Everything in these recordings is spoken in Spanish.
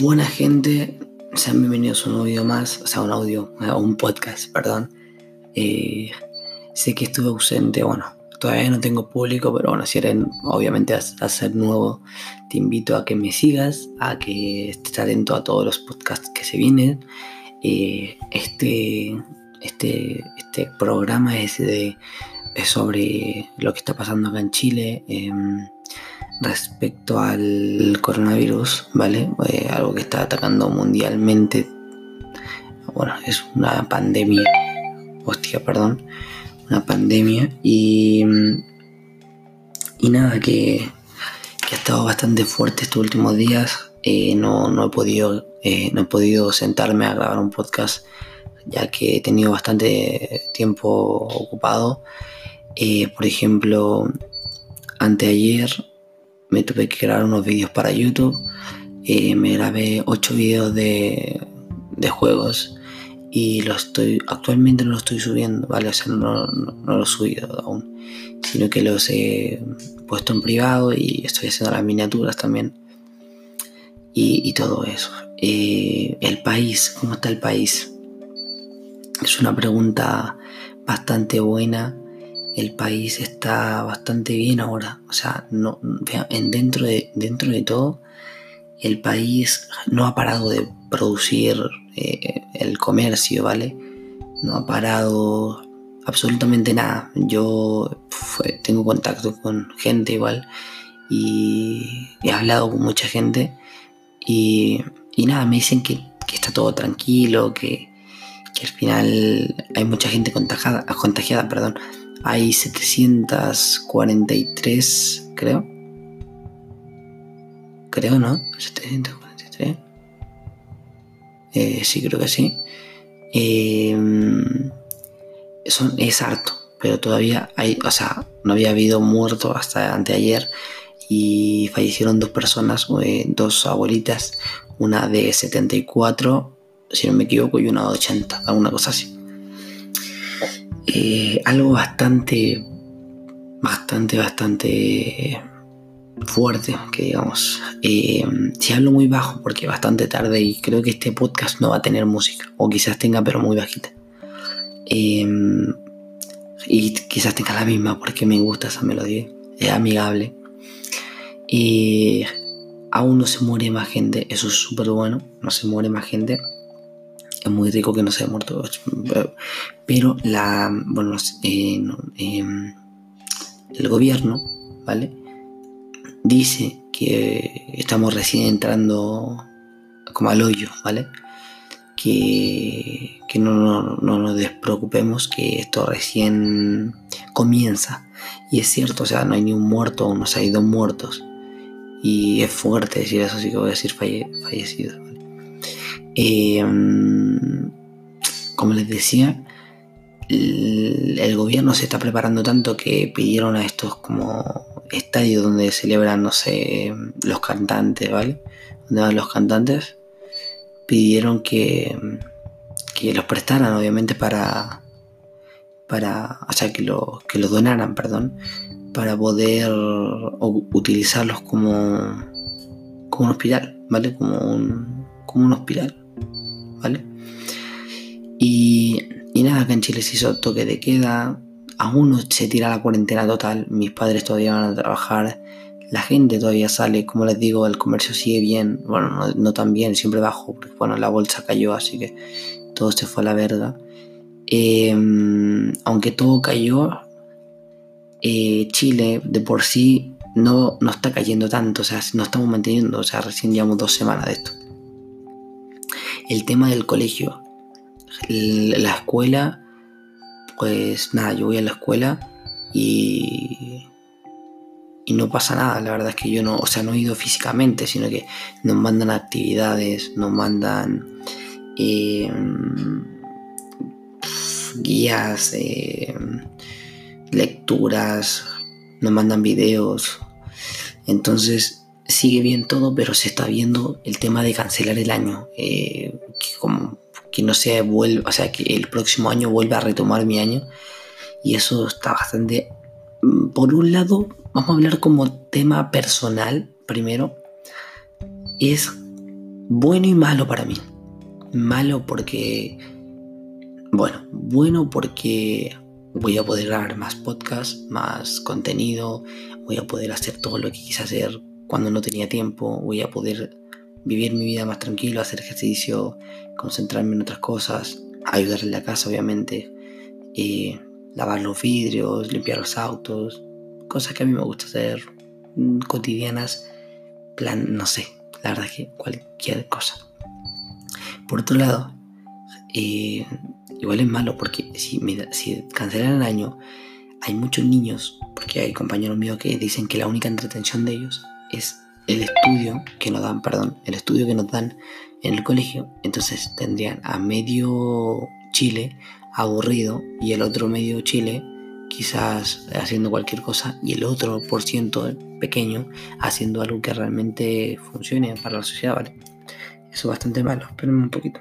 Buena gente, sean bienvenidos a un audio más, o sea, un audio, a un podcast, perdón. Eh, sé que estuve ausente, bueno, todavía no tengo público, pero bueno, si eres obviamente a, ser nuevo, te invito a que me sigas, a que estés atento a todos los podcasts que se vienen. Eh, este, este, este programa es, de, es sobre lo que está pasando acá en Chile. Em, respecto al coronavirus, ¿vale? Eh, algo que está atacando mundialmente. Bueno, es una pandemia. Hostia, perdón. Una pandemia. Y. Y nada, que, que ha estado bastante fuerte estos últimos días. Eh, no, no, he podido, eh, no he podido sentarme a grabar un podcast ya que he tenido bastante tiempo ocupado. por ejemplo, anteayer me tuve que grabar unos vídeos para YouTube. Eh, me grabé 8 vídeos de, de, juegos y lo estoy actualmente no lo estoy subiendo, ¿vale? O sea, no, no, lo he subido aún, sino que los he puesto en privado y estoy haciendo las miniaturas también y, y todo eso. Eh, el país, ¿cómo está el país? Es una pregunta bastante buena el país está bastante bien ahora. O sea, no, en dentro, de, dentro de todo, el país no ha parado de producir eh, el comercio, ¿vale? No ha parado absolutamente nada. Yo tengo contacto con gente igual y he hablado con mucha gente y, nada, me dicen que, está todo tranquilo, que, que, al final hay mucha gente contagiada, contagiada perdón, hay 743, creo. Creo, ¿no? 743. Eh, sí, creo que sí. Em, son, es harto, pero todavía hay, o sea, no había habido muerto hasta anteayer y fallecieron dos personas, eh, dos abuelitas, una de 74, si no me equivoco, y una de 80, alguna cosa así. Eh, algo bastante, bastante, bastante fuerte, que digamos. Eh, si hablo muy bajo porque bastante tarde y creo que este podcast no va a tener música, o quizás tenga pero muy bajita. Eh, y quizás tenga la misma porque me gusta esa melodía, es amigable. Y aún no se muere más gente, eso es súper bueno, no se muere más gente es muy rico que no se haya muerto. Pero la, bueno, eh, em, el gobierno, ¿vale? Dice que estamos recién entrando como al hoyo, ¿vale? Que, que no, no, no, nos despreocupemos, que esto recién comienza. Y es cierto, o sea, no hay ni un muerto, no se ha ido muertos. Y es fuerte decir eso, sí que voy a decir falle, fallecidos. Em, como les decía, el, gobierno se está preparando tanto que pidieron a estos como estadios donde celebran, no sé, los cantantes, ¿vale? Donde van los cantantes, pidieron que, que los prestaran, obviamente, para, para, o sea, que, lo, que los donaran, perdón, para poder utilizarlos como, como un hospital, ¿vale? Como un, como un hospital. Y, nada, acá en Chile se hizo toque de queda, aún no se tira la cuarentena total, mis padres todavía van a trabajar, la gente todavía sale, como les digo, el comercio sigue bien, bueno, no, tan bien, siempre bajo, porque bueno, la bolsa cayó, así que todo se fue a la verga. Em, aunque todo cayó, eh, Chile de por sí no, no está cayendo tanto, o sea, no estamos manteniendo, o sea, recién llevamos dos semanas de esto el tema del colegio. La escuela, pues nada, yo voy a la escuela y, y no pasa nada. La verdad es que yo no, o sea, no he ido físicamente, sino que nos mandan actividades, nos mandan em, guías, em, lecturas, nos mandan videos. Entonces, sigue bien todo, pero se está viendo el tema de cancelar el año. Eh, que, no se vuelva, o sea, que el próximo año vuelva a retomar mi año. Y eso está bastante... Mm, por un lado, vamos a hablar como tema personal primero. Es bueno y malo para mí. Malo porque... Bueno, bueno porque voy a poder grabar más podcasts, más contenido, voy a poder hacer todo lo que quise hacer cuando no tenía tiempo, voy a poder vivir mi vida más tranquilo, hacer ejercicio, concentrarme en otras cosas, ayudarle a la casa obviamente, y lavar los vidrios, limpiar los autos, cosas que a mí me gusta hacer mm, cotidianas, plan, no sé, la verdad que cualquier cosa. Por otro lado, eh, igual es malo porque si, si cancelan el año, hay muchos niños, porque hay compañeros míos que dicen que la única entretención de ellos es el estudio que nos dan, perdón, el estudio que nos dan en el colegio. Entonces tendrían a medio Chile aburrido y el otro medio Chile quizás haciendo cualquier cosa y el otro por ciento pequeño haciendo algo que realmente funcione para la sociedad, ¿vale? Eso es bastante malo, espérenme un poquito.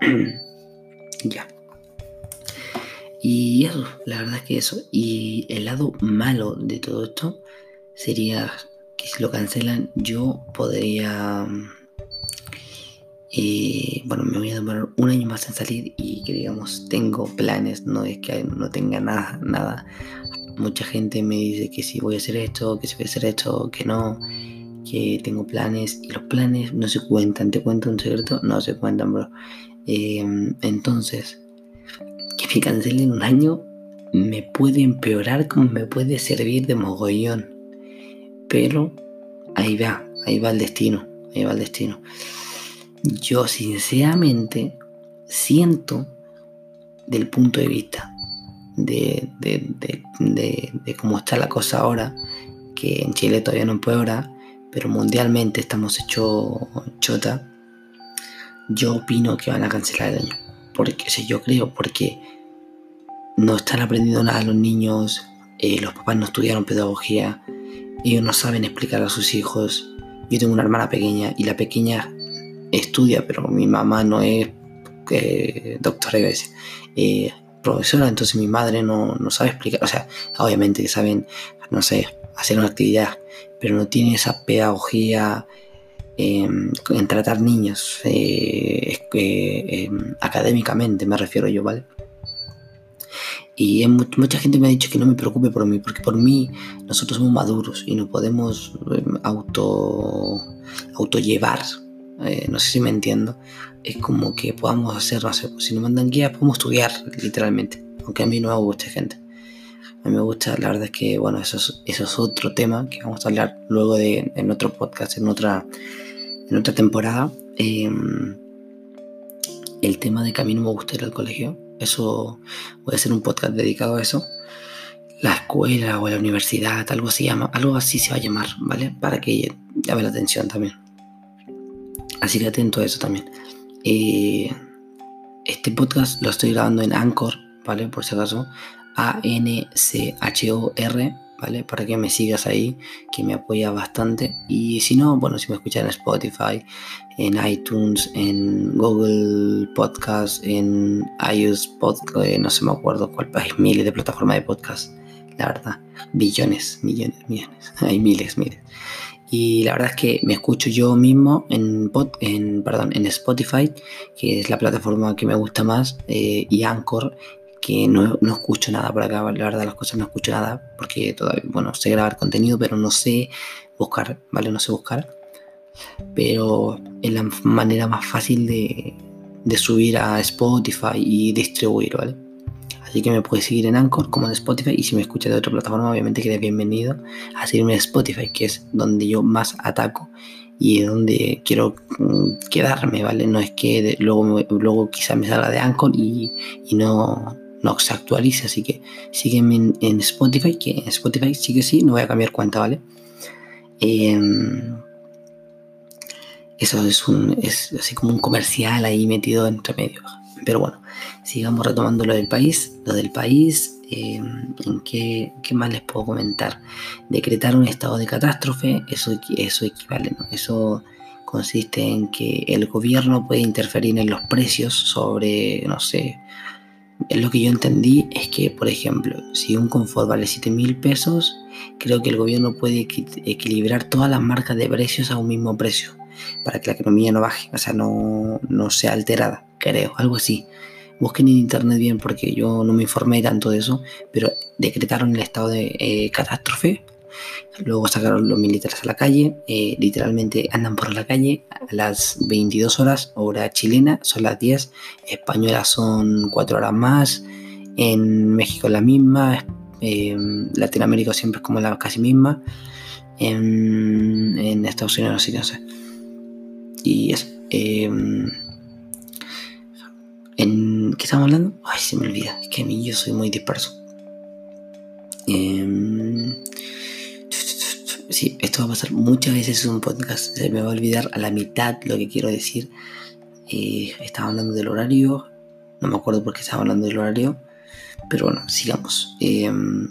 ya. Y eso, la verdad es que eso. Y el lado malo de todo esto sería que si lo cancelan yo podría... Eh, bueno, me voy a demorar un año más en salir y que digamos tengo planes, no es que no tenga nada, nada. Mucha gente me dice que si voy a hacer esto, que si voy a hacer esto, que no, que tengo planes y los planes no se cuentan. ¿Te cuento un secreto? No se cuentan, bro. Eh, entonces, que me cancelen un año me puede empeorar como me puede servir de mogollón. Pero ahí va, ahí va el destino, ahí va el destino. Yo sinceramente siento del punto de vista de, de, cómo está la cosa ahora, que en Chile todavía no empeora, pero mundialmente estamos hechos chota, yo opino que van a cancelar el año. Porque, o yo creo, porque no están aprendiendo nada los niños, eh, los papás no estudiaron pedagogía, ellos no saben explicar a sus hijos. Yo tengo una hermana pequeña y la pequeña estudia, pero mi mamá no es eh, doctora, eh, profesora, entonces mi madre no, sabe explicar. O sea, obviamente saben, no sé, hacer una actividad, pero no tiene esa pedagogía em, en tratar niños eh, em, académicamente, me refiero yo, ¿vale? Y mucha gente me ha dicho que no me preocupe por mí, porque por mí nosotros somos maduros y no podemos em, auto, llevar eh, no sé si me entiendo. Es como que podamos hacer, no pues, si nos mandan guías, podemos estudiar literalmente. Aunque a mí no me gusta gente. A mí me gusta, la verdad es que, bueno, eso es, eso es otro tema que vamos a hablar luego de, en otro podcast, en otra, en otra temporada. Em, el tema de que a mí no me gusta ir al colegio eso a hacer un podcast dedicado a eso. La escuela o la universidad, algo así, llama, algo así se va a llamar, ¿vale? Para que llame la atención también. Así que atento a eso también. Eh, este podcast lo estoy grabando en Anchor, ¿vale? Por si acaso. A-N-C-H-O-R ¿vale? Para que me sigas ahí, que me apoya bastante. Y si no, bueno, si me escuchas en Spotify, en iTunes, en Google Podcast, en iOS Podcast, eh, no se me acuerdo cuál, hay miles de plataformas de podcast, la verdad, billones, millones, millones, hay miles, miles. Y la verdad es que me escucho yo mismo en, en, perdón, en Spotify, que es la plataforma que me gusta más, eh, y Anchor, que no, no, escucho nada por acá, la verdad las cosas no escucho nada, porque todavía, bueno, sé grabar contenido, pero no sé buscar, ¿vale? No sé buscar. Pero es la manera más fácil de, de subir a Spotify y distribuir, ¿vale? Así que me puedes seguir en Anchor como en Spotify y si me escuchas de otra plataforma, obviamente que eres bienvenido a seguirme en Spotify, que es donde yo más ataco y donde quiero mm, quedarme, ¿vale? No es que luego, luego quizás me salga de Anchor y no, no se actualice, así que sígueme en, Spotify, que en Spotify sí que sí, no voy a cambiar cuenta, ¿vale? Em, eso es, un, es así como un comercial ahí metido entre medio. Pero bueno, sigamos retomando lo del país. Lo del país, em, ¿en qué, más les puedo comentar? Decretar un estado de catástrofe, eso, eso equivale, ¿no? Eso consiste en que el gobierno puede interferir en los precios sobre, no sé, lo que yo entendí es que, por ejemplo, si un confort vale 7 mil pesos, creo que el gobierno puede equilibrar todas las marcas de precios a un mismo precio para que la economía no baje, o sea, no, no sea alterada, creo, algo así. Busquen en internet bien porque yo no me informé tanto de eso, pero decretaron el estado de eh, catástrofe. Luego sacaron los militares a la calle, eh, literalmente andan por la calle a las 22 horas, hora chilena, son las 10, españolas son 4 horas más, en México la misma, en Latinoamérica siempre es como la casi misma, en, en Estados Unidos no sé, no sé. Y eso. Em, ¿En qué estamos hablando? Ay, se me olvida. Es que a mí yo soy muy disperso. Em, sí, esto va a pasar muchas veces en un podcast. Se me va a olvidar a la mitad lo que quiero decir. Eh, estaba hablando del horario. No me acuerdo por qué estaba hablando del horario. Pero bueno, sigamos. Em,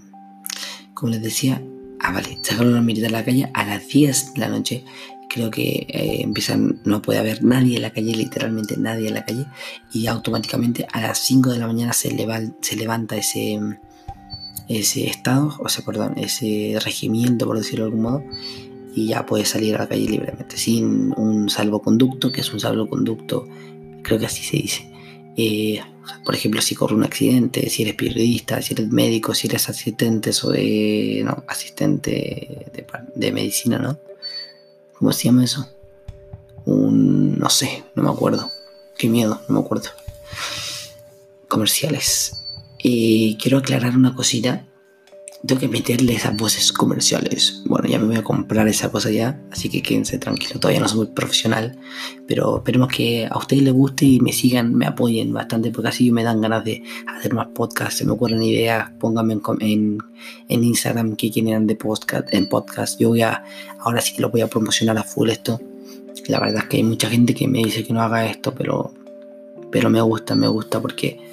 como les decía, ah, vale, sacaron a militar a la calle a las 10 de la noche creo que eh, empiezan, no puede haber nadie en la calle, literalmente nadie en la calle, y automáticamente a las 5 de la mañana se levanta ese, ese estado, o sea, perdón, ese regimiento, por decirlo de algún modo, y ya puede salir a la calle libremente, sin un salvoconducto, que es un salvoconducto, creo que así se dice. Eh, por ejemplo, si corre un accidente, si eres periodista, si eres médico, si eres asistente o de, no, asistente de, de medicina, ¿no? ¿Cómo se llama eso? Un. No sé, no me acuerdo. Qué miedo, no me acuerdo. Comerciales. Y quiero aclarar una cosita tengo que meterle esas voces comerciales. Bueno, ya me voy a comprar esa cosa ya, así que quédense tranquilos. Todavía no soy muy profesional, pero esperemos que a ustedes les guste y me sigan, me apoyen bastante, porque así me dan ganas de hacer más podcasts. Se me ocurren ideas, pónganme en, en, Instagram qué quieren de podcast, en podcast. Yo voy a, ahora sí que lo voy a promocionar a full esto. La verdad es que hay mucha gente que me dice que no haga esto, pero, pero me gusta, me gusta porque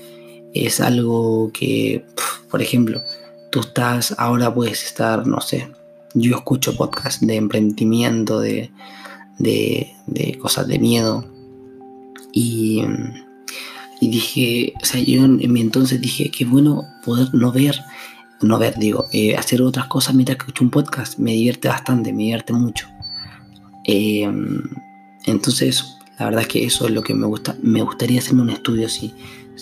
es algo que, por ejemplo, tú estás, ahora puedes estar, no sé, yo escucho podcasts de emprendimiento, de, de, cosas de miedo. Y, y, dije, o sea, yo en, mi entonces dije, qué bueno poder no ver, no ver, digo, eh, hacer otras cosas mientras que escucho un podcast. Me divierte bastante, me divierte mucho. Eh, entonces, la verdad es que eso es lo que me gusta. Me gustaría hacerme un estudio así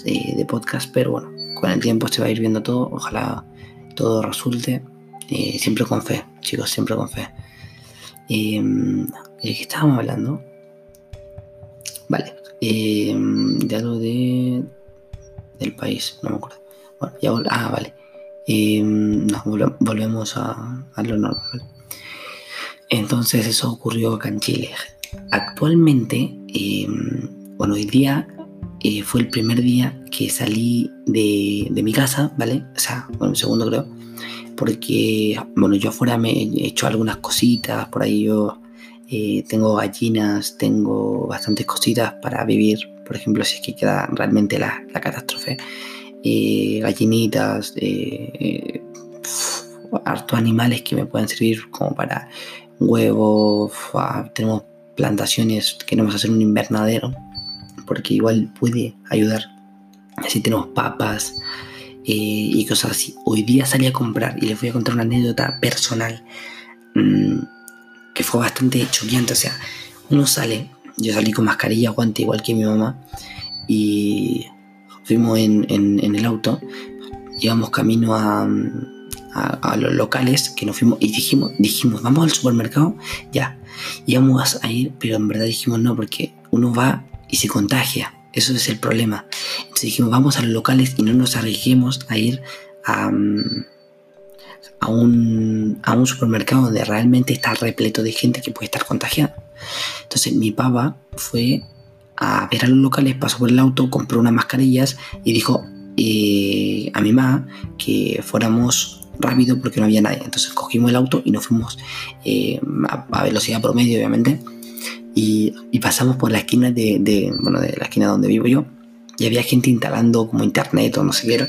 de podcast, pero bueno, con el tiempo se va a ir viendo todo. Ojalá todo resulte. Eh, siempre con fe, chicos, siempre con fe. ¿De qué estábamos hablando? Vale. Em, de algo de. del país, no me acuerdo. Bueno, ya Ah, vale. Em, nos volvemos a, lo normal. Entonces, eso ocurrió acá en Chile. Actualmente, bueno, hoy día eh, fue el primer día que salí de, mi casa, ¿vale? O sea, bueno, el segundo creo. Porque, bueno, yo afuera me he hecho algunas cositas, por ahí yo eh, tengo gallinas, tengo bastantes cositas para vivir. Por ejemplo, si es que queda realmente la, catástrofe. Eh, gallinitas, hartos animales que me pueden servir como para huevos. tenemos plantaciones, que queremos hacer un invernadero porque igual puede ayudar. Así tenemos papas eh, y cosas así. Hoy día salí a comprar y les voy a contar una anécdota personal mm, que fue bastante choqueante. O sea, uno sale, yo salí con mascarilla, guante, igual que mi mamá, y fuimos en, el auto, íbamos camino a, a, los locales que nos fuimos y dijimos, dijimos, vamos al supermercado, ya, íbamos a ir, pero en verdad dijimos no, porque uno va y se contagia. Eso es el problema. Entonces dijimos, vamos a los locales y no nos arriesguemos a ir a, mm, a, un, a un supermercado donde realmente está repleto de gente que puede estar contagiada. Entonces mi papá fue a ver a los locales, pasó por el auto, compró unas mascarillas y dijo eh, a mi mamá que fuéramos rápido porque no había nadie. Entonces cogimos el auto y nos fuimos eh, a velocidad promedio, obviamente y, pasamos por la esquina de, bueno, de la esquina donde vivo yo y había gente instalando como internet o no sé qué era.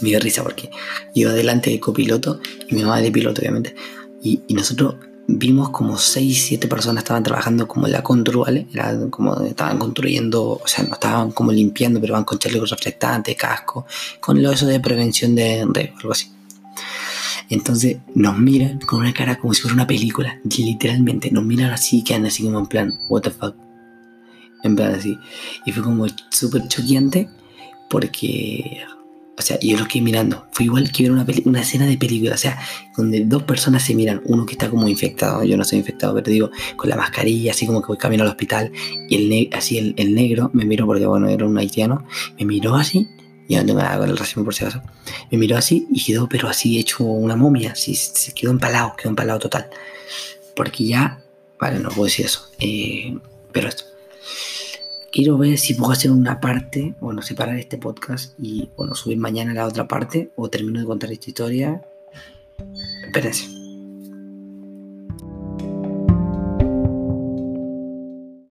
me dio risa porque iba delante de copiloto y mi mamá de piloto, obviamente. Y, nosotros vimos como 6, 7 personas estaban trabajando como en la constru, ¿vale? Era como estaban construyendo, o sea, no estaban como limpiando, pero van con chalecos reflectantes, casco, con lo eso de prevención de riesgo, algo así. Entonces nos miran con una cara como si fuera una película, literalmente, nos miran así y quedan así como en plan, what the fuck. En plan así. Y fue como súper choqueante porque o sea, yo lo quedé mirando. Fue igual que ver una, una escena de película. O sea, donde dos personas se miran. Uno que está como infectado. Yo no soy infectado, pero digo, con la mascarilla, así como que voy camino al hospital. Y el así el, negro me miró, porque bueno, era un haitiano. Me miró así. Y no tengo nada con el racismo por si acaso. Me miró así y quedó, pero así hecho una momia. Así, se quedó empalado, quedó empalado total. Porque ya. Vale, no puedo decir eso. Eh, pero esto quiero ver si puedo hacer una parte, bueno, separar este podcast y, bueno, subir mañana la otra parte o termino de contar esta historia. Espérense.